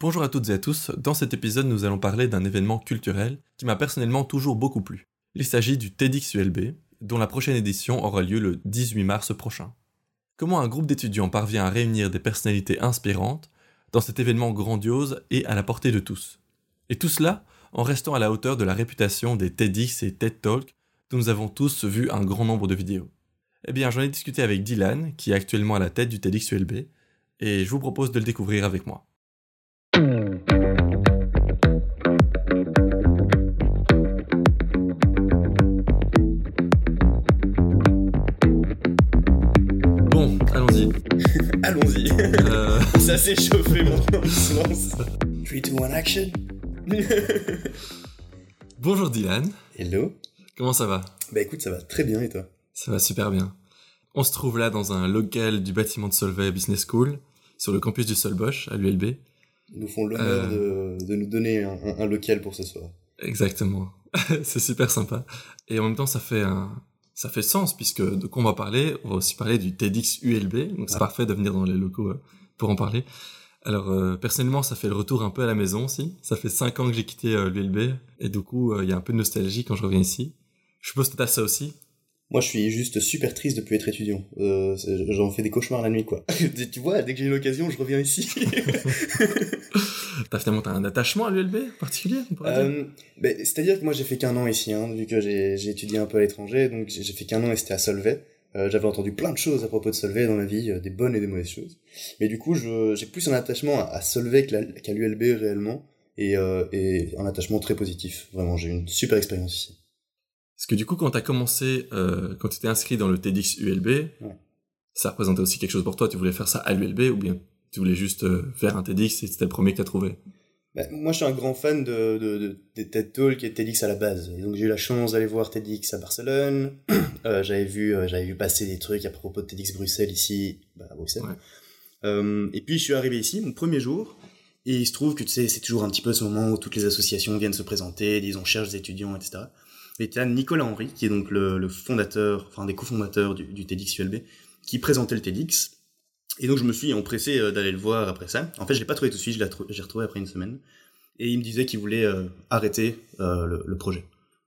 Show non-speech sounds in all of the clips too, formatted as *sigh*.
Bonjour à toutes et à tous, dans cet épisode nous allons parler d'un événement culturel qui m'a personnellement toujours beaucoup plu. Il s'agit du TEDxULB, dont la prochaine édition aura lieu le 18 mars prochain. Comment un groupe d'étudiants parvient à réunir des personnalités inspirantes dans cet événement grandiose et à la portée de tous? Et tout cela en restant à la hauteur de la réputation des TEDx et TED Talk dont nous avons tous vu un grand nombre de vidéos. Eh bien, j'en ai discuté avec Dylan, qui est actuellement à la tête du TEDxULB, et je vous propose de le découvrir avec moi. Bon, allons-y. *laughs* Allons-y. Euh, Ça s'est chauffé maintenant, on se lance. 3, 2, 1, action. *laughs* bonjour Dylan, Hello. comment ça va? Bah écoute, ça va très bien et toi? Ça va super bien. On se trouve là dans un local du bâtiment de Solvay Business School, sur le campus du Solbosch, à l'ULB. Ils nous font l'honneur Euh. de, de nous donner un, un- un local pour ce soir. Exactement. *laughs* c'est super sympa. Et en même temps, ça fait un, ça fait sens puisque de quoi on va parler, on va aussi parler du TEDx ULB. Donc c'est Ah. parfait de venir dans les locaux euh, pour en parler. Alors euh, personnellement, ça fait le retour un peu à la maison aussi. Ça fait cinq ans que j'ai quitté euh, l'ULB et du coup, euh, il y a un peu de nostalgie quand je reviens ici. Je suppose que t'as ça aussi. Moi, je suis juste super triste de plus être étudiant. Euh, J'en fais des cauchemars la nuit, quoi. *laughs* tu vois, dès que j'ai une occasion, je reviens ici. *laughs* T'as finalement t'as un attachement à l'ULB particulier on pourrait dire? Euh, ben, C'est-à-dire que moi, j'ai fait qu'un an ici, hein, vu que j'ai étudié un peu à l'étranger. Donc, j'ai fait qu'un an et c'était à Solvay. Euh, J'avais entendu plein de choses à propos de Solvay dans ma vie, euh, des bonnes et des mauvaises choses. Mais du coup, je- j'ai plus un attachement à, à Solvay qu'à l'ULB réellement. Et, euh, et un attachement très positif. Vraiment, j'ai eu une super expérience ici. Parce que du coup, quand t'as commencé, euh, quand tu t'es inscrit dans le TEDx ULB, Ouais. ça représentait aussi quelque chose pour toi. Tu voulais faire ça à l'ULB ou bien tu voulais juste euh, faire un TEDx et c'était le premier que t'as trouvé? Ben, moi, je suis un grand fan de, de, TED Talks et de TEDx à la base. Et donc, j'ai eu la chance d'aller voir TEDx à Barcelone. *clears throat* Euh, j'avais vu, j'avais vu passer des trucs à propos de TEDx Bruxelles ici, bah, à Bruxelles. Ouais. Et puis, je suis arrivé ici, mon premier jour. Et il se trouve que, tu sais, c'est toujours un petit peu ce moment où toutes les associations viennent se présenter, disent on cherche des étudiants, etc. As Nicolas Henry, qui est donc le, le fondateur, enfin, des cofondateurs du, du TEDx ULB, qui présentait le TEDx. Et donc, je me suis empressé euh, d'aller le voir après ça. En fait, je l'ai pas trouvé tout de suite, je l'ai retrouvé après une semaine. Et il me disait qu'il voulait euh, arrêter euh, le, le projet.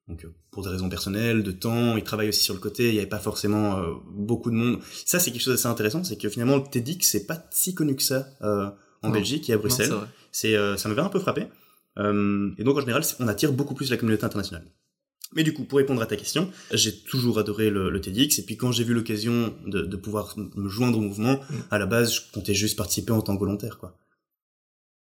Donc, euh, pour des raisons personnelles, de temps, il travaille aussi sur le côté, il n'y avait pas forcément beaucoup de monde. Ça, c'est quelque chose d'assez intéressant, c'est que finalement, le TEDx, c'est pas si connu que ça en Non. Belgique et à Bruxelles. C'est, ça m'avait un peu frappé. Et donc, en général, on attire beaucoup plus la communauté internationale. Mais du coup, pour répondre à ta question, j'ai toujours adoré le, le TEDx. Et puis, quand j'ai vu l'occasion de, de pouvoir me joindre au mouvement, Mm. à la base, je comptais juste participer en tant que volontaire, quoi.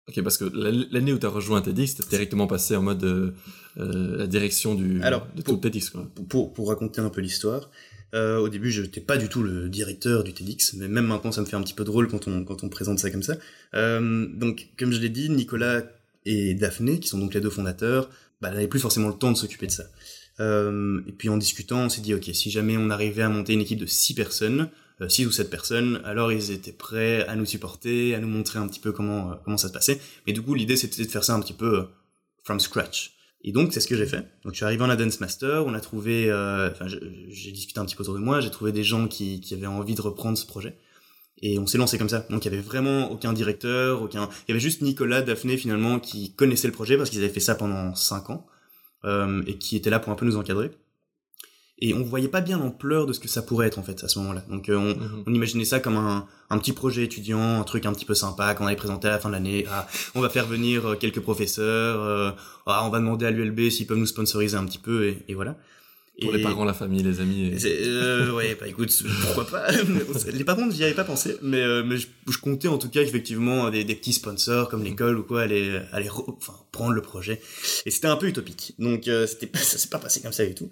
Ok, parce que la- l'année où t'as rejoint TEDx, t'es directement passé en mode euh, euh, la direction du Alors, de pour- TEDx. Quoi. Pour raconter un peu l'histoire, euh, au début, je n'étais pas du tout le directeur du TEDx, mais même maintenant, ça me fait un petit peu drôle quand on, quand on présente ça comme ça. Euh, donc, comme je l'ai dit, Nicolas et Daphné, qui sont donc les deux fondateurs, bah, n'avaient plus forcément le temps de s'occuper de ça. Euh, et puis en discutant, on s'est dit, ok, si jamais on arrivait à monter une équipe de six personnes, euh, six ou sept personnes, alors ils étaient prêts à nous supporter, à nous montrer un petit peu comment, euh, comment ça se passait. Mais du coup, l'idée, c'était de faire ça un petit peu euh, from scratch. Et donc, c'est ce que j'ai fait. Donc, je suis arrivé en la Dance Master, on a trouvé, euh, enfin, j'ai discuté un petit peu autour de moi, j'ai trouvé des gens qui, qui avaient envie de reprendre ce projet. Et on s'est lancé comme ça. Donc, il y avait vraiment aucun directeur, aucun, il y avait juste Nicolas, Daphné, finalement, qui connaissaient le projet parce qu'ils avaient fait ça pendant cinq ans, euh, et qui étaient là pour un peu nous encadrer. Et on voyait pas bien l'ampleur de ce que ça pourrait être, en fait, à ce moment-là. Donc, euh, on, Mhm. on imaginait ça comme un, un petit projet étudiant, un truc un petit peu sympa qu'on allait présenter à la fin de l'année. Ah, on va faire venir euh, quelques professeurs, euh, ah, on va demander à l'ULB s'ils peuvent nous sponsoriser un petit peu, et, et voilà. Pour Et- les parents, la famille, les amis. et- euh, ouais, bah écoute, pourquoi pas? *laughs* les parents, j'y avais pas pensé, mais, euh, mais je, je comptais en tout cas effectivement des, des petits sponsors comme l'école ou quoi aller, aller re- enfin, prendre le projet. Et c'était un peu utopique. Donc euh, c'était pas, ça s'est pas passé comme ça du tout.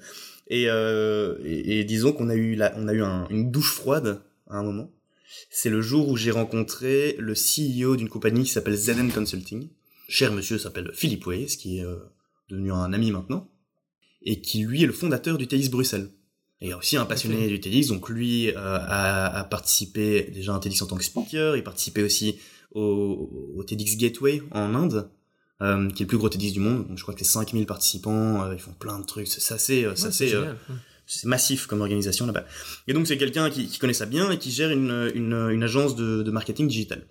Et, euh, et, et disons qu'on a eu, la, on a eu un- une douche froide à un moment. C'est le jour où j'ai rencontré le CEO d'une compagnie qui s'appelle ZN Consulting. Cher monsieur s'appelle Philippe Weiss, qui est euh, devenu un ami maintenant, et qui lui est le fondateur du TEDx Bruxelles. Et aussi un passionné du TEDx, donc lui euh, a, a participé déjà à un TEDx en tant que speaker, il participait aussi au, au TEDx Gateway en Inde, euh, qui est le plus gros TEDx du monde, donc je crois que c'est 5000 participants, euh, ils font plein de trucs, c'est c'est assez, euh, Ouais, euh, c'est massif comme organisation là-bas. Et donc c'est quelqu'un qui, qui connaît ça bien et qui gère une, une, une agence de, de marketing digital.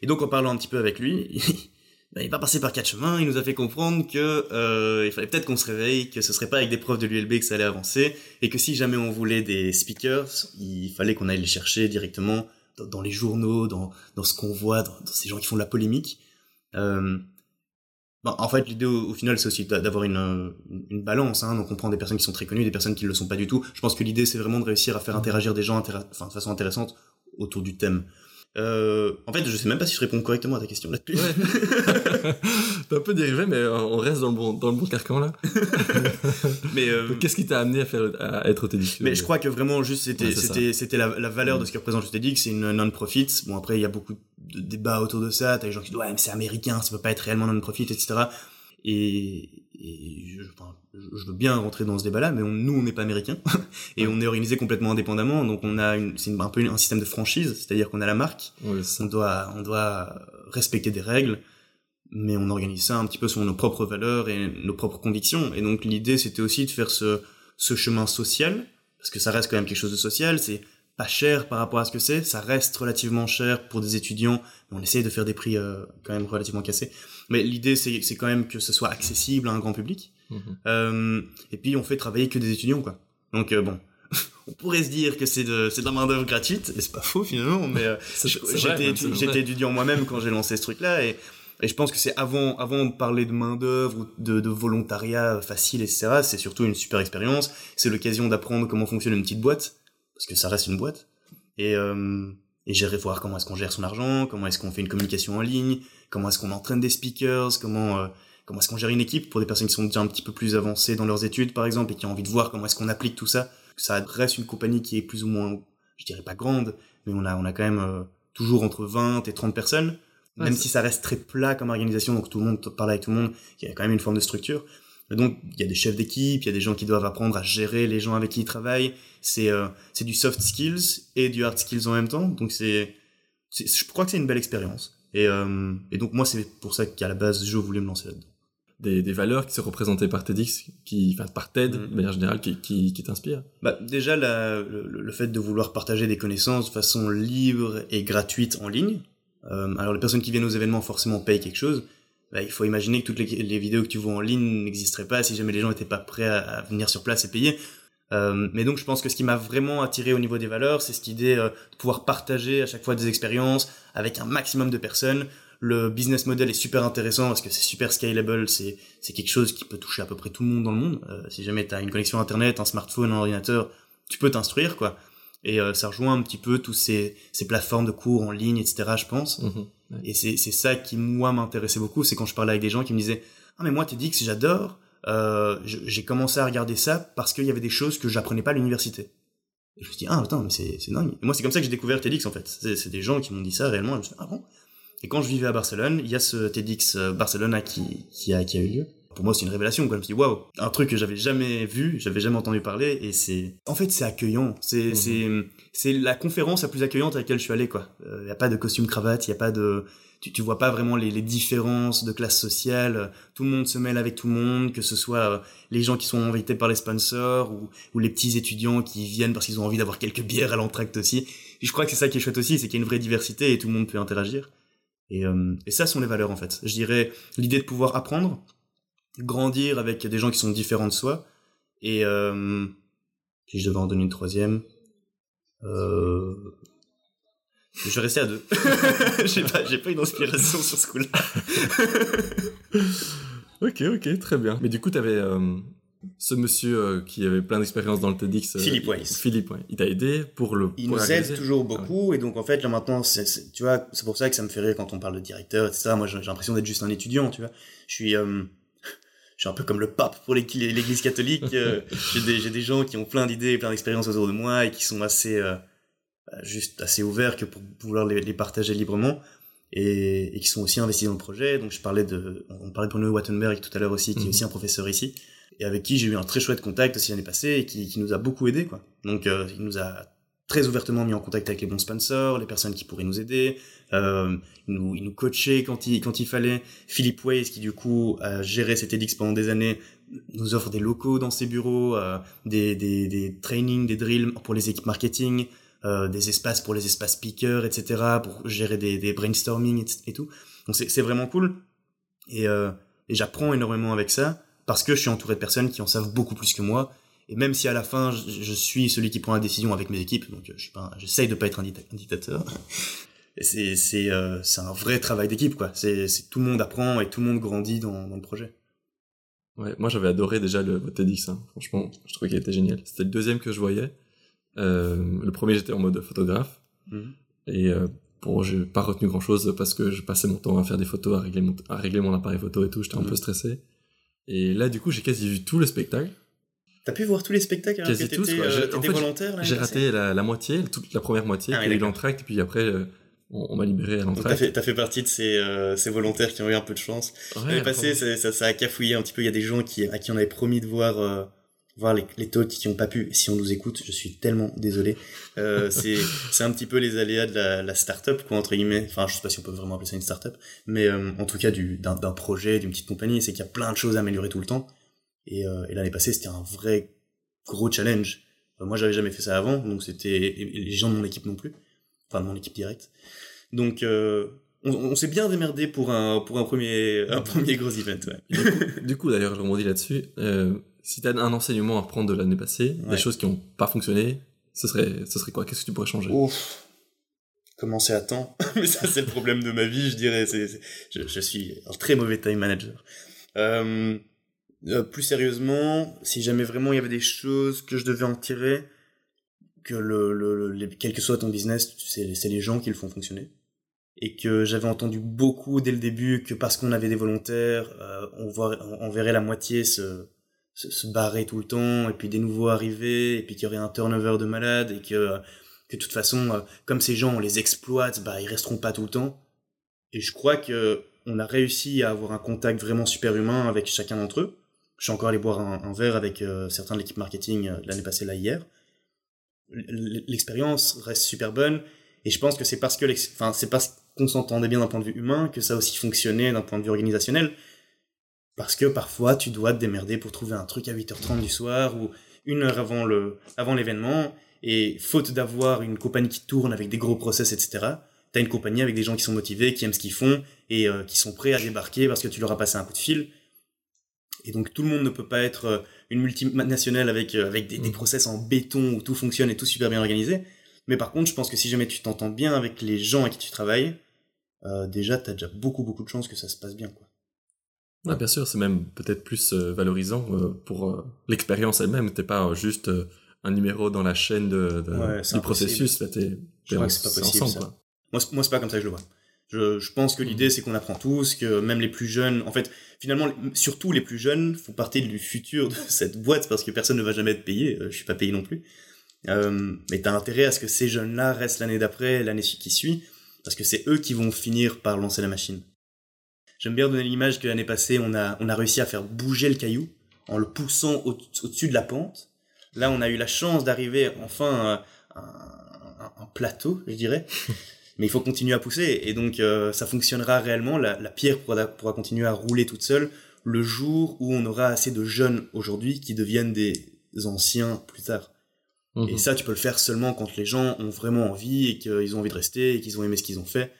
Et donc en parlant un petit peu avec lui, *laughs* ben, il n'est pas passé par quatre chemins, il nous a fait comprendre que euh, il fallait peut-être qu'on se réveille, que ce serait pas avec des profs de l'ULB que ça allait avancer, et que si jamais on voulait des speakers, il fallait qu'on aille les chercher directement dans, les journaux, dans, dans ce qu'on voit, dans, ces gens qui font de la polémique. Euh, ben, en fait, l'idée au, final, c'est aussi d'avoir une, une balance. Hein. Donc, on prend des personnes qui sont très connues, des personnes qui ne le sont pas du tout. Je pense que l'idée, c'est vraiment de réussir à faire interagir des gens de façon intéressante autour du thème. Euh, en fait, je sais même pas si je réponds correctement à ta question là-dessus. Ouais. *laughs* T'as un peu dérivé, mais on reste dans le bon, dans le bon carcan là. *laughs* mais euh, qu'est-ce qui t'a amené à faire à être TEDx Mais je crois que vraiment juste c'était c'était c'était la, la, valeur de ce que représente TEDx, c'est une non-profit. Bon après il y a beaucoup de débats autour de ça. T'as des gens qui disent ouais mais c'est américain, ça peut pas être réellement non-profit, etc. Et, et je, enfin, je, veux bien rentrer dans ce débat-là, mais nous, on n'est pas américain *laughs* et on est organisé complètement indépendamment. Donc, on a c'est un peu un système de franchise, c'est-à-dire qu'on a la marque, on doit, on doit respecter des règles, mais on organise ça un petit peu selon nos propres valeurs et nos propres convictions. Et donc, l'idée, c'était aussi de faire ce, ce chemin social, parce que ça reste quand même quelque chose de social. C'est pas cher par rapport à ce que c'est, ça reste relativement cher pour des étudiants. On essaye de faire des prix euh, quand même relativement cassés. Mais l'idée, c'est, c'est quand même que ce soit accessible à un grand public. Mhm. Euh, et puis, on fait travailler que des étudiants, quoi. Donc, euh, bon, *laughs* on pourrait se dire que c'est de, c'est de la main-d'œuvre gratuite, et c'est pas faux finalement, mais euh, *laughs* j'étais, j'étais étudiant moi-même quand j'ai lancé ce truc-là, et, et je pense que c'est avant, avant de parler de main-d'œuvre ou de, de volontariat facile, etc., c'est surtout une super expérience. C'est l'occasion d'apprendre comment fonctionne une petite boîte, parce que ça reste une boîte. Et, euh, et gérer, voir comment est-ce qu'on gère son argent, comment est-ce qu'on fait une communication en ligne, comment est-ce qu'on entraîne des speakers, comment euh, comment est-ce qu'on gère une équipe pour des personnes qui sont déjà un petit peu plus avancées dans leurs études par exemple et qui ont envie de voir comment est-ce qu'on applique tout ça. Ça reste une compagnie qui est plus ou moins, je dirais pas grande, mais on a on a quand même euh, toujours entre 20 et 30 personnes, même si ça reste très plat comme organisation, donc tout le monde parle avec tout le monde, il y a quand même une forme de structure. Et donc il y a des chefs d'équipe, il y a des gens qui doivent apprendre à gérer les gens avec qui ils travaillent. C'est euh, c'est du soft skills et du hard skills en même temps. Donc c'est je crois que c'est une belle expérience. Et, euh, et donc moi, c'est pour ça qu'à la base, je voulais me lancer là-dedans. Des, des, valeurs qui sont représentées par TEDx, qui, enfin par TED mm. de manière générale, qui, qui, qui t'inspirent bah, Déjà, la, le, le, fait de vouloir partager des connaissances de façon libre et gratuite en ligne. Euh, alors les personnes qui viennent aux événements forcément payent quelque chose. Bah, il faut imaginer que toutes les, vidéos que tu vois en ligne n'existeraient pas si jamais les gens n'étaient pas prêts à, venir sur place et payer. Euh, mais donc je pense que ce qui m'a vraiment attiré au niveau des valeurs, c'est cette idée euh, de pouvoir partager à chaque fois des expériences avec un maximum de personnes. Le business model est super intéressant parce que c'est super scalable, c'est c'est quelque chose qui peut toucher à peu près tout le monde dans le monde. Euh, si jamais tu as une connexion internet, un smartphone, un ordinateur, tu peux t'instruire quoi. Et euh, ça rejoint un petit peu tous ces, ces plateformes de cours en ligne, etc. Je pense. Et c'est ça qui moi m'intéressait beaucoup, c'est quand je parlais avec des gens qui me disaient ah mais moi que j'adore euh, j'ai commencé à regarder ça parce qu'il y avait des choses que j'apprenais pas à l'université. Et je me suis dit, ah, attends, mais c'est, dingue. Et moi, c'est comme ça que j'ai découvert TEDx, en fait. C'est, des gens qui m'ont dit ça réellement. Et je me suis dit, ah bon? Et quand je vivais à Barcelone, il y a ce TEDx euh, Barcelone qui, qui a, qui a eu lieu. Pour moi, c'est une révélation, quoi. Je me suis dit, waouh, un truc que j'avais jamais vu, j'avais jamais entendu parler, et c'est, en fait, c'est accueillant. C'est, mhm. c'est, c'est la conférence la plus accueillante à laquelle je suis allé, quoi. Il euh, y a pas de costume cravate, il y a pas de, tu, tu vois pas vraiment les, les, différences de classe sociale. Tout le monde se mêle avec tout le monde, que ce soit euh, les gens qui sont invités par les sponsors ou, ou les petits étudiants qui viennent parce qu'ils ont envie d'avoir quelques bières à l'entracte aussi. Et je crois que c'est ça qui est chouette aussi, c'est qu'il y a une vraie diversité et tout le monde peut interagir. Et, euh, et ça sont les valeurs en fait. Je dirais l'idée de pouvoir apprendre, grandir avec des gens qui sont différents de soi. Et euh, si je devais en donner une troisième, euh, je vais rester à deux. *laughs* j'ai pas, j'ai pas une inspiration sur ce coup-là. *laughs* ok, ok, très bien. Mais du coup, t'avais euh, ce monsieur euh, qui avait plein d'expérience dans le TEDx. Euh, Philippe Weiss. Philippe, ouais. Il t'a aidé pour le. Il nous aide toujours beaucoup, et donc en fait là maintenant, c'est, tu vois, c'est pour ça que ça me fait rire quand on parle de directeur, etc. Moi, j'ai, l'impression d'être juste un étudiant, tu vois. Je suis. Je suis un peu comme le pape pour l'église catholique. *laughs* j'ai, des, j'ai des gens qui ont plein d'idées, plein d'expériences autour de moi et qui sont assez, bah, juste assez ouverts que pour pouvoir les, les partager librement et, et, qui sont aussi investis dans le projet. Donc je parlais de, on parlait de Bruno Wattenberg tout à l'heure aussi, qui est mhm. aussi un professeur ici et avec qui j'ai eu un très chouette contact aussi l'année passée et qui, qui nous a beaucoup aidé quoi. Donc euh, il nous a très ouvertement mis en contact avec les bons sponsors, les personnes qui pourraient nous aider. Euh, nous, il nous coachait quand il, quand il fallait. Philippe Weiss, qui du coup a géré cet EDX pendant des années, nous offre des locaux dans ses bureaux, euh, des, des, des trainings, des drills pour les équipes marketing. euh, des espaces pour les espaces speakers, etc., pour gérer des, des brainstorming et, tout. Donc c'est vraiment cool. Et, euh, et j'apprends énormément avec ça parce que je suis entouré de personnes qui en savent beaucoup plus que moi. Et même si à la fin, je, je suis celui qui prend la décision avec mes équipes, donc je suis pas, j'essaye de pas être un, dictateur. c'est c'est euh, c'est un vrai travail d'équipe quoi. C'est tout le monde apprend et tout le monde grandit dans, dans le projet. Ouais, moi j'avais adoré déjà le TEDx. Hein. Franchement, je trouvais qu'il était génial. C'était le deuxième que je voyais. Euh, le premier j'étais en mode photographe mhm. et euh, bon, j'ai pas retenu grand chose parce que je passais mon temps à faire des photos, à régler mon, à régler mon appareil photo et tout. J'étais un mhm. peu stressé. Et là, du coup, j'ai quasi vu tout le spectacle. T'as pu voir tous les spectacles alors Quasi que tous, euh, en fait, volontaire J'ai raté la, la, moitié, toute la première moitié, ah, puis eu l'entracte, et puis après, euh, on, m'a libéré à l'entracte. T'as fait, fait partie de ces, euh, ces volontaires qui ont eu un peu de chance. Ouais, passé, ça, ça, a cafouillé un petit peu. Il y a des gens qui, à qui on avait promis de voir, euh, voir les, les talks qui ont pas pu. Si on nous écoute, je suis tellement désolé. Euh, *laughs* c'est, c'est un petit peu les aléas de la, la start-up, quoi, entre guillemets. Enfin, je sais pas si on peut vraiment appeler ça une start-up, mais euh, en tout cas, du, d'un, d'un projet, d'une petite compagnie, c'est qu'il y a plein de choses à améliorer tout le temps. Et, euh, et l'année passée, c'était un vrai gros challenge. moi, j'avais jamais fait ça avant, donc c'était les gens de mon équipe non plus, enfin de mon équipe directe. Donc euh, on, on s'est bien démerdé pour un pour un premier un premier gros event. Ouais. Du coup, d'ailleurs, je rebondis là-dessus. Euh, si tu as un enseignement à reprendre de l'année passée, des choses qui n'ont pas fonctionné, ce serait ce serait quoi? Qu'est-ce que tu pourrais changer? Ouf. Commencer à temps. *laughs* Mais ça, c'est le problème de ma vie, je dirais. C'est, je, je, suis un très mauvais time manager. Euh, euh, plus sérieusement, si jamais vraiment il y avait des choses que je devais en tirer, que le, le, quel que soit ton business, c'est, les gens qui le font fonctionner. Et que j'avais entendu beaucoup dès le début que parce qu'on avait des volontaires, euh, on, voit, on, verrait la moitié se, se, barrer tout le temps, et puis des nouveaux arriver, et puis qu'il y aurait un turnover de malades, et que, que de toute façon, euh, comme ces gens, on les exploite, bah, ils resteront pas tout le temps. Et je crois que on a réussi à avoir un contact vraiment super humain avec chacun d'entre eux je suis encore allé boire un, verre avec euh, certains de l'équipe marketing euh, l'année passée, là, hier. L'expérience reste super bonne. Et je pense que c'est parce que, enfin, c'est parce qu'on s'entendait bien d'un point de vue humain que ça aussi fonctionné d'un point de vue organisationnel. Parce que parfois, tu dois te démerder pour trouver un truc à 8h30 du soir ou une heure avant le, avant l'événement. Et faute d'avoir une compagnie qui tourne avec des gros process, etc., t'as une compagnie avec des gens qui sont motivés, qui aiment ce qu'ils font et euh, qui sont prêts à débarquer parce que tu leur as passé un coup de fil et donc tout le monde ne peut pas être euh, une multinationale avec, euh, avec des, des mm. process en béton où tout fonctionne et tout super bien organisé. Mais par contre, je pense que si jamais tu t'entends bien avec les gens avec qui tu travailles, euh, déjà, tu as déjà beaucoup, beaucoup de chances que ça se passe bien. Quoi. Ouais, bien sûr, c'est même peut-être plus euh, valorisant pour l'expérience elle-même. T'es pas juste un numéro dans la chaîne de, de du processus. Là, t'es, je crois que c'est pas possible. Ensemble, ça. Moi, moi c'est pas comme ça que je le vois. Je, je pense que l'idée, mm. c'est qu'on apprend tous, que même les plus jeunes, en fait, finalement, surtout les plus jeunes font partie du futur de *laughs* cette boîte parce que personne ne va jamais être payé. Euh, je suis pas payé non plus. Euh, mais t'as intérêt à ce que ces jeunes-là restent l'année d'après, l'année qui suit, parce que c'est eux qui vont finir par lancer la machine. J'aime bien donner l'image que l'année passée, on a, on a réussi à faire bouger le caillou en le poussant au-dessus de la pente. Là, on a eu la chance d'arriver enfin à un, un plateau, je dirais. *laughs* mais il faut continuer à pousser et donc euh, ça fonctionnera réellement. La, la pierre pourra, pourra, continuer à rouler toute seule le jour où on aura assez de jeunes aujourd'hui qui deviennent des anciens plus tard. Et mhm. ça, tu peux le faire seulement quand les gens ont vraiment envie et qu'ils ont envie de rester et qu'ils ont aimé ce qu'ils ont fait.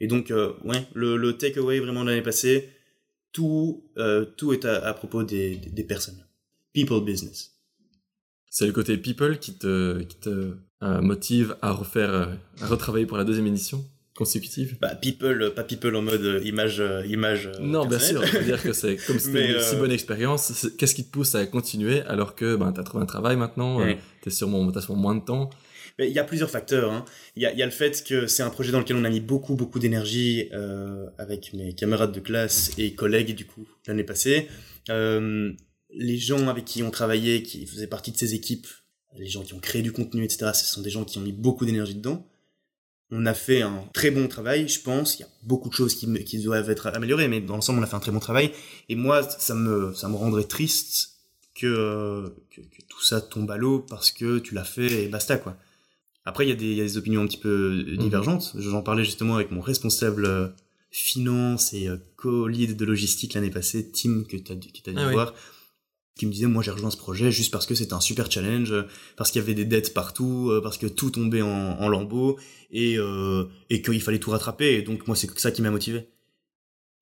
Et donc, euh, ouais, le, le takeaway vraiment de l'année passée, tout, euh, tout est à, à propos des, des, des personnes. People business. C'est le côté people qui te, qui te euh, motive à refaire, euh, à retravailler pour la deuxième édition consécutive Bah people, pas people en mode euh, image, image. non, bien sûr. Dire que c'est comme *laughs* c'était une si bonne expérience. Qu'est-ce qui te pousse à continuer alors que ben t'as trouvé un travail maintenant, tu t'es sûrement, t'as sûrement moins de temps? Il y a plusieurs facteurs. Hein. Il, y a, il y a le fait que c'est un projet dans lequel on a mis beaucoup beaucoup d'énergie euh, avec mes camarades de classe et collègues du coup l'année passée. Euh, les gens avec qui on travaillait, qui faisaient partie de ces équipes, les gens qui ont créé du contenu, etc., ce sont des gens qui ont mis beaucoup d'énergie dedans. On a fait un très bon travail, je pense. Il y a beaucoup de choses qui, qui doivent être améliorées, mais dans l'ensemble, on a fait un très bon travail. Et moi, ça me, ça me rendrait triste que, que, tout ça tombe à l'eau parce que tu l'as fait et basta, quoi. Après, il y, a des, il y a des opinions un petit peu mhm. divergentes. J'en parlais justement avec mon responsable euh, finance et euh, co-lead de logistique l'année passée, Tim, que tu as, dû ah voir qui me disaient moi j'ai rejoint ce projet juste parce que c'était un super challenge, parce qu'il y avait des dettes partout, parce que tout tombait en, en lambeaux et euh, et qu'il fallait tout rattraper. Et donc moi c'est ça qui m'a motivé.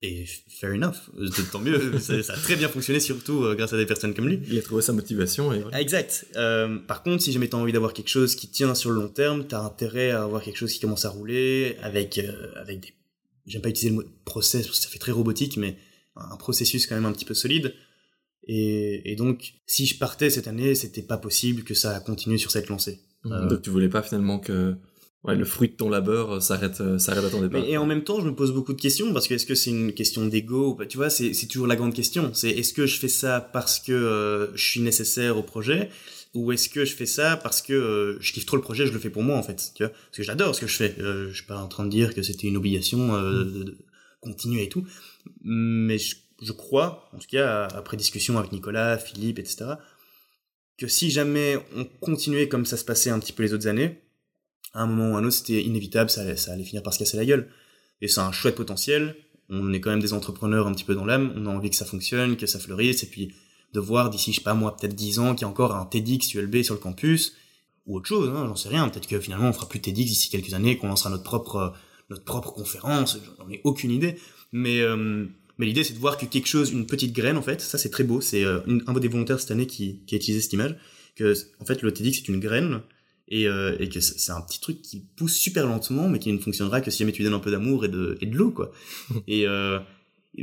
Et fair enough, tant mieux, *laughs* ça, a très bien fonctionné surtout euh, grâce à des personnes comme lui. Il a trouvé sa motivation et Exact. Euh, par contre, si jamais t'as envie d'avoir quelque chose qui tient sur le long terme, t'as intérêt à avoir quelque chose qui commence à rouler avec euh, avec des j'aime pas utiliser le mot process parce que ça fait très robotique mais un processus quand même un petit peu solide. Et, et donc si je partais cette année, c'était pas possible que ça continue sur cette lancée. Euh, donc tu voulais pas finalement que ouais, le fruit de ton labeur euh, s'arrête euh, s'arrête à ton départ. Mais, et en même temps, je me pose beaucoup de questions parce que est-ce que c'est une question d'ego Tu vois, c'est c'est toujours la grande question. C'est est-ce que je fais ça parce que euh, je suis nécessaire au projet? Ou est-ce que je fais ça parce que je kiffe trop le projet, je le fais pour moi en fait, tu vois? Parce que j'adore ce que je fais. je suis pas en train de dire que c'était une obligation de, de, continuer et tout, mais je, je crois, en tout cas après discussion avec Nicolas, Philippe, etc., que si jamais on continuait comme ça se passait un petit peu les autres années, à un moment ou à un autre, c'était inévitable, ça allait, finir par se casser la gueule. Et c'est un chouette potentiel. On est quand même des entrepreneurs un petit peu dans l'âme. On a envie que ça fonctionne, que ça fleurisse, et puis de voir d'ici, je sais pas moi, peut-être 10 ans, qu'il y a encore un TEDx ULB sur le campus, ou autre chose, hein, j'en sais rien. Peut-être que finalement, on fera plus de TEDx d'ici quelques années, qu'on lancera notre propre, notre propre conférence. J'en ai aucune idée. Mais, euh, mais l'idée, c'est de voir que quelque chose, une petite graine, en fait, ça c'est très beau. C'est euh, un des volontaires cette année qui, qui a utilisé cette image, que en fait, le TEDx c'est une graine et, euh, et que c'est un petit truc qui pousse super lentement mais qui ne fonctionnera que si jamais tu donnes un peu d'amour et de, et de l'eau quoi. *laughs* Et euh,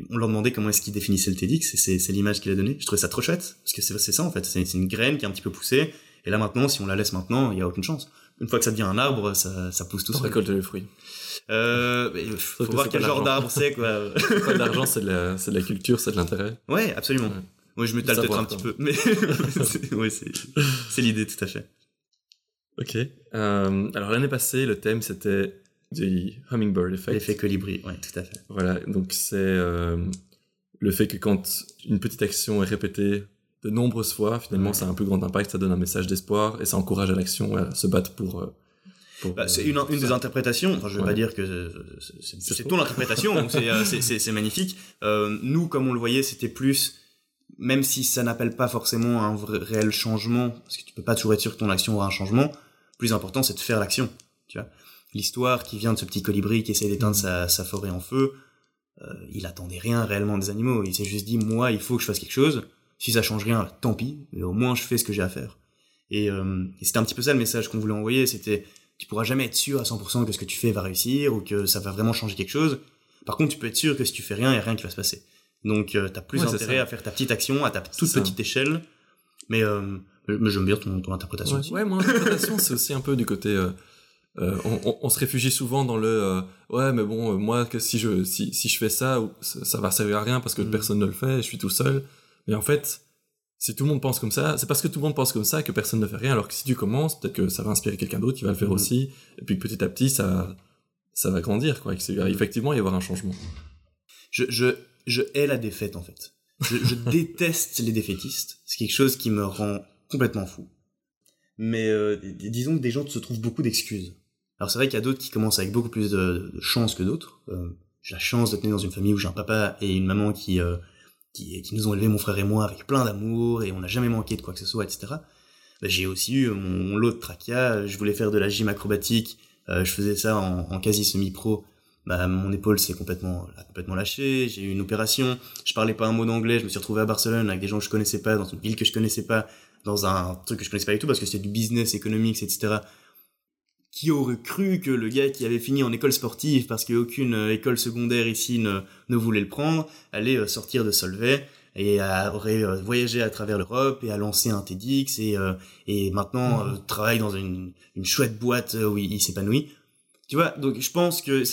on leur demandait comment est-ce qu'ils définissaient le TEDx et c'est l'image qu'il a donnée. Je trouvais ça trop chouette parce que c'est ça en fait. C'est une graine qui est un petit peu poussée. Et là maintenant si on la laisse maintenant il y a aucune chance. Une fois que ça devient un arbre ça, ça pousse tout seul. récolte les fruits euh, faut, voir quel genre d'arbre c'est quoi *laughs* pas l'argent c'est de la c'est de la culture c'est de l'intérêt ouais absolument moi je me tale peut-être un petit peu mais *laughs* ouais c'est l'idée tout à fait Ok. Euh, alors l'année passée, le thème c'était du hummingbird effect. L'effet colibri, ouais, tout à fait. Voilà, donc c'est euh, le fait que quand une petite action est répétée de nombreuses fois, finalement, ça a un plus grand impact, ça donne un message d'espoir et ça encourage à l'action à se battre pour. Euh, bah, c'est une, une des interprétations. Enfin, je vais pas dire que c'est ton interprétation, donc *laughs* c'est magnifique. Euh, nous, comme on le voyait, c'était plus même si ça n'appelle pas forcément un vrai, réel changement, parce que tu peux pas toujours être sûr que ton action aura un changement, plus important c'est de faire l'action. Tu vois, l'histoire qui vient de ce petit colibri qui essaie d'éteindre sa, sa, forêt en feu, euh, il attendait rien réellement des animaux. Il s'est juste dit moi il faut que je fasse quelque chose. Si ça change rien, tant pis, mais au moins je fais ce que j'ai à faire. Et, euh, et c'était un petit peu ça le message qu'on voulait envoyer, c'était tu pourras jamais être sûr à 100% que ce que tu fais va réussir ou que ça va vraiment changer quelque chose. Par contre, tu peux être sûr que si tu fais rien, il y a rien qui va se passer. Donc, euh, t'as plus intérêt à faire ta petite action à ta toute petite échelle. Mais, euh, mais j'aime bien ton, ton interprétation ouais, aussi. Ouais, mon interprétation, c'est aussi un peu du côté. Euh, euh on, on, se réfugie souvent dans le euh, ouais, mais bon, moi, que si je si, si je fais ça, ça, ça va servir à rien parce que mm. personne ne le fait, je suis tout seul. Mais en fait, si tout le monde pense comme ça, c'est parce que tout le monde pense comme ça que personne ne fait rien. Alors que si tu commences, peut-être que ça va inspirer quelqu'un d'autre qui va le faire mm. aussi. Et puis petit à petit, ça ça va grandir, quoi. Il va effectivement y avoir un changement. Je, je, je hais la défaite en fait. Je, je *laughs* déteste les défaitistes. C'est quelque chose qui me rend complètement fou. Mais euh, disons que des gens se trouvent beaucoup d'excuses. Alors c'est vrai qu'il y a d'autres qui commencent avec beaucoup plus de, de chance que d'autres. Euh, j'ai la chance d'être né dans une famille où j'ai un papa et une maman qui, euh, qui, qui nous ont élevé mon frère et moi avec plein d'amour et on n'a jamais manqué de quoi que ce soit, etc. Ben, j'ai aussi eu mon, lot de tracas. Je voulais faire de la gym acrobatique. Euh, je faisais ça en, en quasi semi-pro bah, mon épaule s'est complètement, complètement lâchée, j'ai eu une opération, je parlais pas un mot d'anglais, je me suis retrouvé à Barcelone avec des gens que je connaissais pas, dans une ville que je connaissais pas, dans un truc que je connaissais pas du tout parce que c'était du business, économique, etc. Qui aurait cru que le gars qui avait fini en école sportive parce qu'aucune euh, école secondaire ici ne, ne voulait le prendre, allait euh, sortir de Solvay et aurait euh, voyagé à travers l'Europe et a lancé un TEDx et, et maintenant mmh. travaille dans une, une chouette boîte où il, il s'épanouit. Tu vois, donc je pense que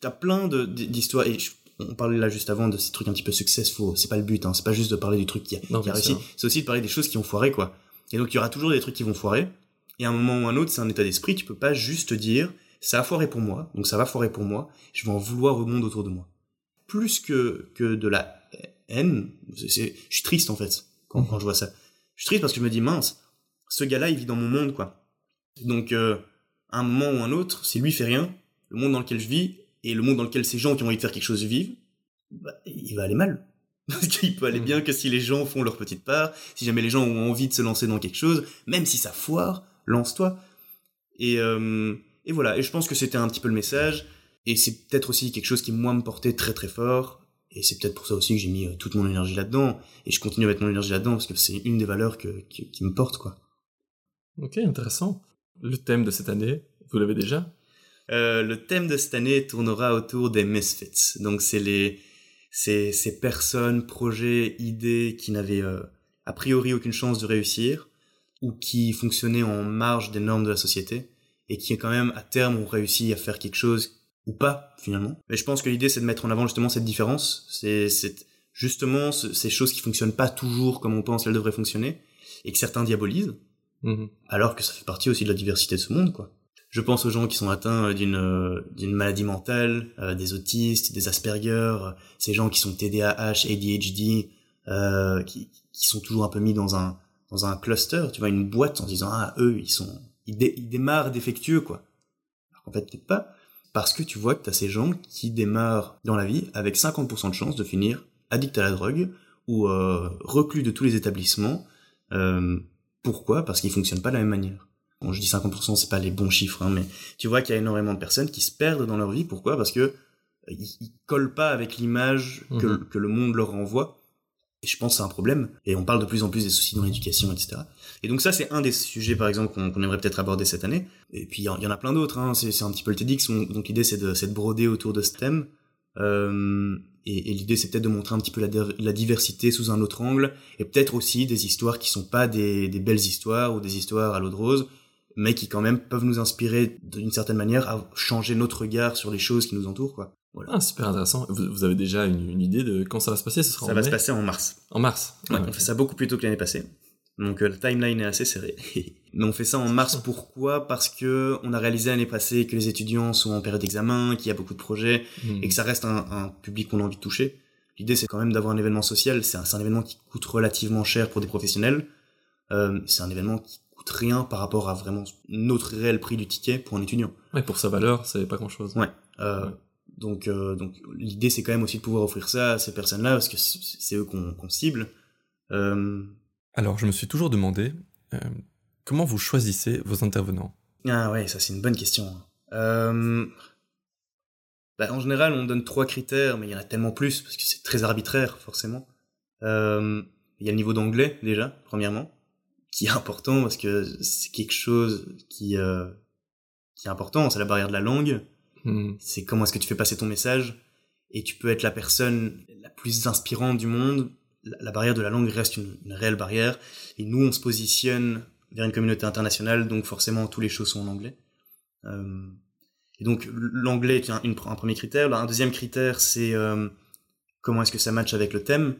t'as plein d'histoires et on parlait là juste avant de ces trucs un petit peu successful. C'est pas le but hein, c'est pas juste de parler du truc qui a, qui a réussi. c'est aussi de parler des choses qui ont foiré quoi. Et donc il y aura toujours des trucs qui vont foirer et à un moment ou un autre c'est un état d'esprit tu peux pas juste dire ça a foiré pour moi donc ça va foirer pour moi je vais en vouloir au monde autour de moi plus que que de la haine je suis triste en fait quand, quand je vois ça je suis triste parce que je me dis mince ce gars là il vit dans mon monde quoi donc euh, à un moment ou un autre si lui fait rien le monde dans lequel je vis et le monde dans lequel ces gens qui ont envie de faire quelque chose vivent, bah, il va aller mal. *laughs* Parce qu'il peut aller Mhm. bien que si les gens font leur petite part, si jamais les gens ont envie de se lancer dans quelque chose, même si ça foire, lance-toi. Et, euh, et voilà, et je pense que c'était un petit peu le message, et c'est peut-être aussi quelque chose qui moi me portait très très fort, et c'est peut-être pour ça aussi que j'ai mis euh, toute mon énergie là-dedans, et je continue à mettre mon énergie là-dedans, parce que c'est une des valeurs que, qui, qui me porte, quoi. Ok, intéressant. Le thème de cette année, vous l'avez déjà? Euh, le thème de cette année tournera autour des misfits. Donc c'est les ces, ces personnes, projets, idées qui n'avaient euh, a priori aucune chance de réussir ou qui fonctionnaient en marge des normes de la société et qui quand même à terme ont réussi à faire quelque chose ou pas finalement. Mais je pense que l'idée c'est de mettre en avant justement cette différence. C'est justement ce- ces choses qui fonctionnent pas toujours comme on pense qu'elles devraient fonctionner et que certains diabolisent Mhm. alors que ça fait partie aussi de la diversité de ce monde, quoi. Je pense aux gens qui sont atteints euh, d'une euh, d'une maladie mentale, euh, des autistes, des Asperger, ces gens qui sont TDAH, ADHD, euh, qui, qui sont toujours un peu mis dans un dans un cluster, tu vois, une boîte en disant ah eux ils sont ils, dé- ils démarrent défectueux quoi. Alors qu'en fait peut-être pas, parce que tu vois que t'as ces gens qui démarrent dans la vie avec 50% de chance de finir addict à la drogue ou euh, reclus de tous les établissements. Euh, pourquoi? Parce qu'ils fonctionnent pas de la même manière. Bon, je dis 50%, c'est pas les bons chiffres, hein, mais tu vois qu'il y a énormément de personnes qui se perdent dans leur vie. Pourquoi? Parce que euh, ils, ils collent pas avec l'image que, Mhm. que le monde leur renvoie. Et je pense que c'est un problème. Et on parle de plus en plus des soucis dans l'éducation, etc. Et donc ça, c'est un des sujets, par exemple, qu'on aimerait peut-être aborder cette année. Et puis il y, en- a plein d'autres. Hein. C'est un petit peu le TEDx. on- Donc l'idée, c'est de, de broder autour de ce thème. Euh, et l'idée, c'est peut-être de montrer un petit peu la, la diversité sous un autre angle, et peut-être aussi des histoires qui sont pas des, des belles histoires ou des histoires à l'eau de rose, mais qui quand même peuvent nous inspirer d'une certaine manière à changer notre regard sur les choses qui nous entourent, quoi. Voilà. Ah, super intéressant. Vous, vous avez déjà une, une idée de quand ça va se passer Ce sera Ça en va mai se passer en mars. En mars. Ouais, Ah, on fait ça beaucoup plus tôt que l'année passée. Donc euh, la timeline est assez serrée. *laughs* Mais on fait ça en mars pourquoi? Parce que on a réalisé l'année passée que les étudiants sont en période d'examen, qu'il y a beaucoup de projets Mhm. et que ça reste un, un public qu'on a envie de toucher. L'idée c'est quand même d'avoir un événement social. C'est un, événement qui coûte relativement cher pour des professionnels. Euh, c'est un événement qui coûte rien par rapport à vraiment notre réel prix du ticket pour un étudiant. Ouais, pour sa valeur, c'est pas grand-chose. Ouais. Euh, Ouais. Donc, euh, donc l'idée c'est quand même aussi de pouvoir offrir ça à ces personnes-là parce que c'est eux qu'on qu'on cible. Euh, Alors, je me suis toujours demandé euh, comment vous choisissez vos intervenants? Ah ouais, ça c'est une bonne question. Euh... Bah, en général, on donne trois critères, mais il y en a tellement plus, parce que c'est très arbitraire, forcément. Euh... Il y a le niveau d'anglais, déjà, premièrement, qui est important, parce que c'est quelque chose qui, euh... qui est important, c'est la barrière de la langue, Mhm. c'est comment est-ce que tu fais passer ton message, et tu peux être la personne la plus inspirante du monde, la barrière de la langue reste une, réelle barrière, et nous, on se positionne vers une communauté internationale, donc forcément, toutes les choses sont en anglais. Euh, et donc, l'anglais est un, premier critère. Un deuxième critère, c'est euh, comment est-ce que ça matche avec le thème.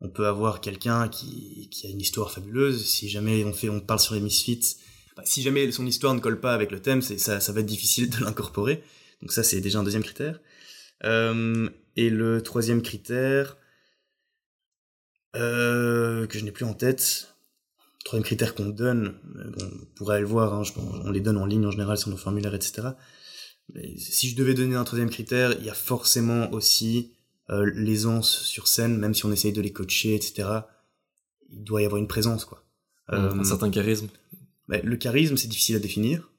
On peut avoir quelqu'un qui, a une histoire fabuleuse. Si jamais on parle sur les misfits, bah, si jamais son histoire ne colle pas avec le thème, ça, ça va être difficile de *laughs* l'incorporer. Donc ça, c'est déjà un deuxième critère. Euh, et le troisième critère, euh, que je n'ai plus en tête, le troisième critère qu'on donne, bon, on pourrait aller le voir, hein, je on les donne en ligne en général sur nos formulaires, etc. Mais si je devais donner un troisième critère, il y a forcément aussi euh, l'aisance sur scène, même si on essaye de les coacher, etc. Il doit y avoir une présence, quoi. Un certain charisme. bah, le charisme, c'est difficile à définir.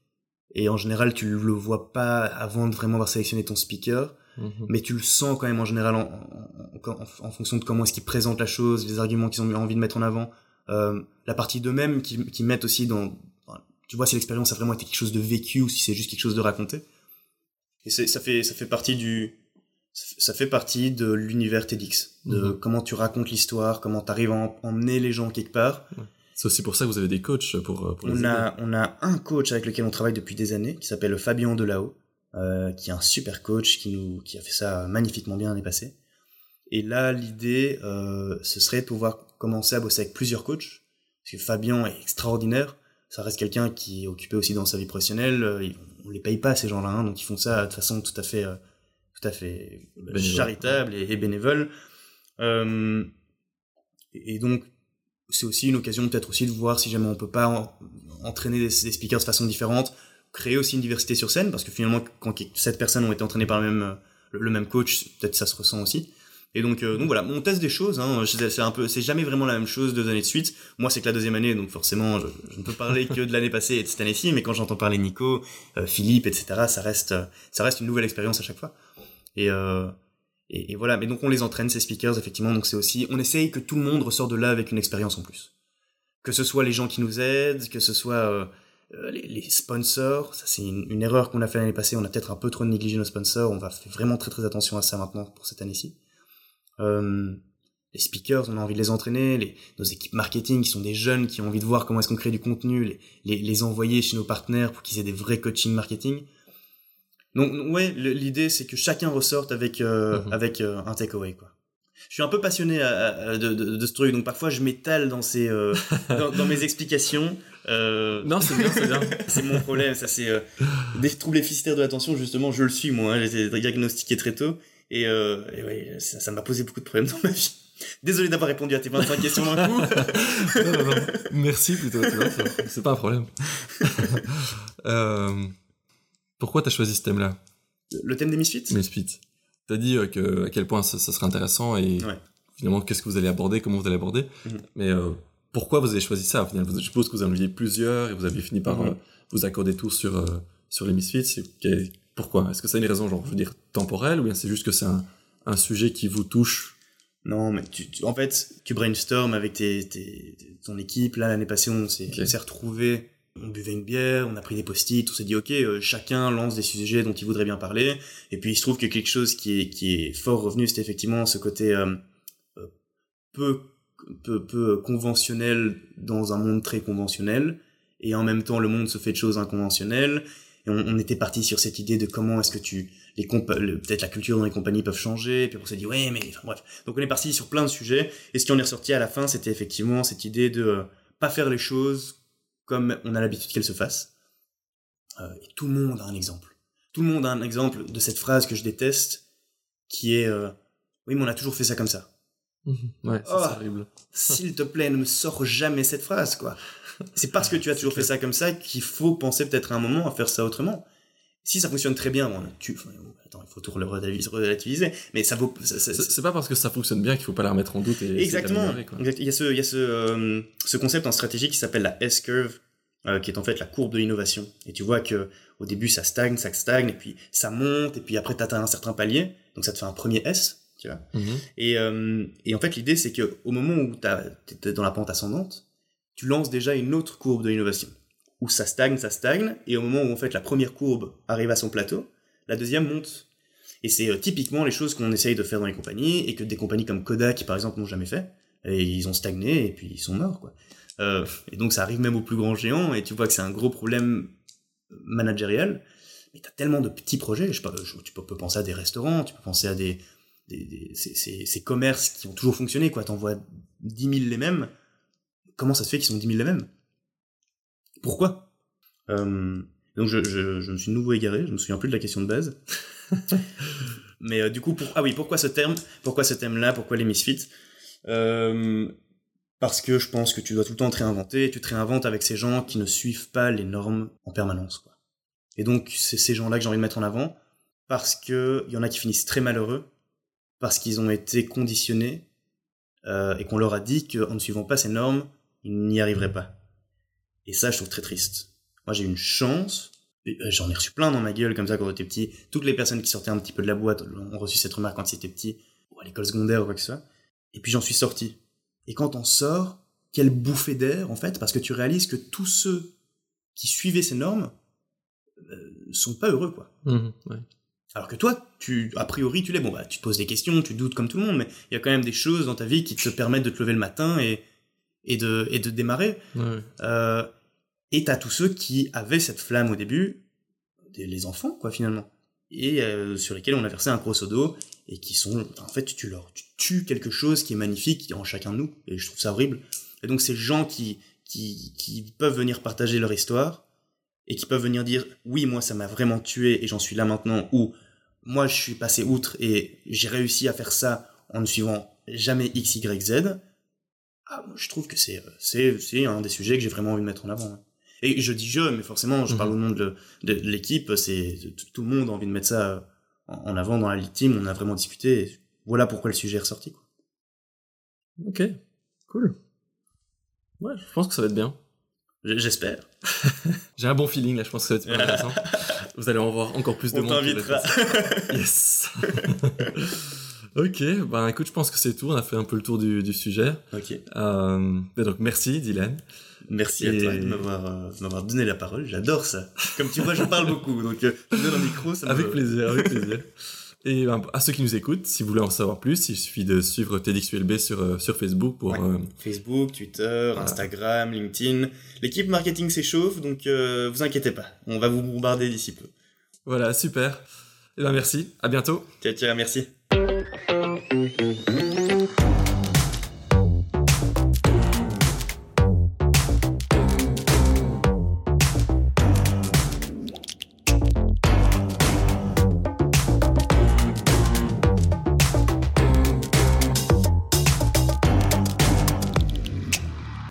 Et en général, tu le vois pas avant de vraiment avoir sélectionné ton speaker, Mhm. mais tu le sens quand même en général en, en, en- en fonction de comment est-ce qu'ils présentent la chose, les arguments qu'ils ont envie de mettre en avant, euh, la partie d'eux-mêmes qu'ils mettent aussi dans... Tu vois si l'expérience a vraiment été quelque chose de vécu ou si c'est juste quelque chose de raconté. Et ça fait, ça fait partie du... Ça fait partie de l'univers TEDx, de Mhm. comment tu racontes l'histoire, comment tu arrives à em- emmener les gens quelque part, C'est aussi pour ça que vous avez des coachs pour, euh, pour les on a, on a un coach avec lequel on travaille depuis des années, qui s'appelle Fabien Delao, euh, qui est un super coach, qui, nous, qui a fait ça magnifiquement bien l'année passée. Et là, l'idée, euh, ce serait de pouvoir commencer à bosser avec plusieurs coachs, parce que Fabien est extraordinaire, ça reste quelqu'un qui est occupé aussi dans sa vie professionnelle, on les paye pas ces gens-là, hein, donc ils font ça de façon tout à fait, euh, tout à fait Bénévole. charitable et, et bénévole. Euh, et donc, c'est aussi une occasion peut-être aussi de voir si jamais on peut pas en- entraîner des, des speakers de façon différente, créer aussi une diversité sur scène, parce que finalement, quand sept personnes ont été entraînées par le même, le même coach, peut-être ça se ressent aussi. Et donc, euh, donc voilà, on teste des choses. Hein. C'est un peu, c'est jamais vraiment la même chose deux années de suite. Moi, c'est que la deuxième année, donc forcément, je, ne peux parler que de l'année passée et de cette année-ci. Mais quand j'entends parler Nico, euh, Philippe, etc., ça reste, ça reste une nouvelle expérience à chaque fois. Et, euh, et, voilà. Mais donc, on les entraîne ces speakers, effectivement. Donc c'est aussi, on essaye que tout le monde ressort de là avec une expérience en plus. Que ce soit les gens qui nous aident, que ce soit euh, les, les, sponsors. Ça, c'est une, erreur qu'on a fait l'année passée. On a peut-être un peu trop négligé nos sponsors. On va faire vraiment très très attention à ça maintenant pour cette année-ci. Euh, les speakers, on a envie de les entraîner, les, nos équipes marketing qui sont des jeunes qui ont envie de voir comment est-ce qu'on crée du contenu, les, les, les, envoyer chez nos partenaires pour qu'ils aient des vrais coaching marketing. Donc ouais, l'idée c'est que chacun ressorte avec euh, mm -hmm. avec euh, un takeaway quoi. Je suis un peu passionné à, à, de, de, de, ce truc, donc parfois je m'étale dans ces euh, *laughs* dans, dans, mes explications. Euh... Non, c'est bien, c'est bien. *laughs* c'est mon problème, ça c'est euh, des troubles déficitaires de l'attention justement. Je le suis moi, hein, j'ai été diagnostiqué très tôt et, euh, et ouais, ça m'a posé beaucoup de problèmes *laughs* dans ma vie. Désolé d'avoir répondu à tes 25 questions d'un coup. non, non, non. Merci plutôt, c'est pas un problème. euh, pourquoi t'as choisi ce thème-là? Le thème des Misfits? Misfits. T'as dit euh, que, à quel point ça, ça serait intéressant et ouais. finalement qu'est-ce que vous allez aborder, comment vous allez aborder. Mm -hmm. Mais euh, pourquoi vous avez choisi ça final? Je suppose que vous en aviez plusieurs et vous avez fini par mm -hmm. vous accorder tous sur, euh, sur les Misfits. Pourquoi? Est-ce que ça a une raison, genre, je veux dire, temporelle ou bien c'est juste que c'est un, un sujet qui vous touche? Non, mais tu, tu, en fait, tu brainstorm avec tes, tes, ton équipe. Là, l'année passée, on s'est okay. retrouvés, on buvait une bière, on a pris des post-it, on s'est dit, ok, euh, chacun lance des sujets dont il voudrait bien parler. Et puis, il se trouve que quelque chose qui est, qui est fort revenu, c'était effectivement ce côté euh, peu, peu, peu conventionnel dans un monde très conventionnel. Et en même temps, le monde se fait de choses inconventionnelles. Et on, on était parti sur cette idée de comment est-ce que tu les peut-être la culture dans les compagnies peuvent changer puis on s'est dit ouais mais enfin bref donc on est parti sur plein de sujets et ce qui en est ressorti à la fin c'était effectivement cette idée de euh, pas faire les choses comme on a l'habitude qu'elles se fassent euh, et tout le monde a un exemple. Tout le monde a un exemple de cette phrase que je déteste qui est euh, oui mais on a toujours fait ça comme ça. Ouais c'est oh, horrible. s'il te plaît ne me sors jamais cette phrase quoi. C'est parce que tu as toujours fait ça comme ça qu'il faut penser peut-être à un moment à faire ça autrement si ça fonctionne très bien, bon, tu, enfin, attends, il faut tout relativiser, mais ça vaut. C'est pas parce que ça fonctionne bien qu'il faut pas la remettre en doute. Et Exactement. Il y a ce, il y a ce, euh, ce concept en stratégie qui s'appelle la S-curve, euh, qui est en fait la courbe de l'innovation. Et tu vois que au début ça stagne, ça stagne, et puis ça monte, et puis après tu atteins un certain palier, donc ça te fait un premier S, tu vois. Mm -hmm. et, euh, et en fait l'idée c'est que au moment où tu es dans la pente ascendante, tu lances déjà une autre courbe de l'innovation où ça stagne, ça stagne, et au moment où en fait la première courbe arrive à son plateau, la deuxième monte. Et c'est euh, typiquement les choses qu'on essaye de faire dans les compagnies, et que des compagnies comme Kodak, par exemple, n'ont jamais fait. Et ils ont stagné, et puis ils sont morts. Euh, et donc ça arrive même aux plus grands géants, et tu vois que c'est un gros problème managériel. Mais t'as tellement de petits projets, je tu peux, penser à des restaurants, tu peux penser à des, des, ces, commerces qui ont toujours fonctionné, quoi. T'envoies 10 000 les mêmes. Comment ça se fait qu'ils sont 10 000 les mêmes? Pourquoi? Euh, Donc je, je, je, me suis nouveau égaré, je me souviens plus de la question de base. *laughs* Mais euh, du coup, pour... ah oui, pourquoi ce terme? Pourquoi ce thème-là? Pourquoi les misfits? Euh, Parce que je pense que tu dois tout le temps te réinventer, tu te réinventes avec ces gens qui ne suivent pas les normes en permanence. Quoi. Et donc, c'est ces gens-là que j'ai envie de mettre en avant, parce qu'il y en a qui finissent très malheureux, parce qu'ils ont été conditionnés, euh, et qu'on leur a dit qu'en ne suivant pas ces normes, ils n'y arriveraient pas. Et ça, je trouve très triste. Moi, j'ai une chance. J'en ai reçu plein dans ma gueule comme ça quand j'étais petit. Toutes les personnes qui sortaient un petit peu de la boîte ont reçu cette remarque quand ils étaient petits, ou à l'école secondaire ou quoi que ce soit. Et puis j'en suis sorti. Et quand on sort, quelle bouffée d'air en fait, parce que tu réalises que tous ceux qui suivaient ces normes euh, sont pas heureux quoi. Mmh, ouais. Alors que toi, tu, a priori, tu l'es. Bon, bah, tu te poses des questions, tu doutes comme tout le monde, mais il y a quand même des choses dans ta vie qui te permettent de te lever le matin et, et de, et de démarrer. Ouais. Euh, et t'as tous ceux qui avaient cette flamme au début, les enfants, quoi, finalement. Et euh, sur lesquels on a versé un gros d'eau, et qui sont, en fait, tu leur, tu tues quelque chose qui est magnifique en chacun de nous, et je trouve ça horrible. Et donc, ces gens qui, qui, qui peuvent venir partager leur histoire, et qui peuvent venir dire, oui, moi, ça m'a vraiment tué, et j'en suis là maintenant, ou moi, je suis passé outre, et j'ai réussi à faire ça en ne suivant jamais X, Y, Z, ah, je trouve que c'est, c'est, c'est un des sujets que j'ai vraiment envie de mettre en avant. Et je dis je, mais forcément, je parle au nom de, de, de l'équipe, c'est tout le monde a envie de mettre ça en avant dans la lead team. On a vraiment discuté. voilà pourquoi le sujet est ressorti. Quoi. Ok, cool. Ouais, je pense que ça va être bien. J'espère. *laughs* J'ai un bon feeling là, je pense que ça va être super intéressant. *laughs* Vous allez en voir encore plus de On monde. t'invitera. *laughs* Yes. Ok, ben écoute, je pense que c'est tout. On a fait un peu le tour du, du sujet. ok. Euh, ben donc merci Dylan. Merci Et- à toi de m'avoir euh, donné la parole. J'adore ça. Comme tu vois, je parle beaucoup, donc euh, tu me donnes un micro, ça me Avec plaisir, avec plaisir. *laughs* Et ben, à ceux qui nous écoutent, si vous voulez en savoir plus, il suffit de suivre TEDxULB sur, euh, sur Facebook pour... Ouais. euh, Facebook, Twitter, Instagram, LinkedIn. L'équipe marketing s'échauffe, donc euh, vous inquiétez pas. On va vous bombarder d'ici peu. voilà, super. Et ben merci, à bientôt. Tiens, tiens, merci. mm-hmm.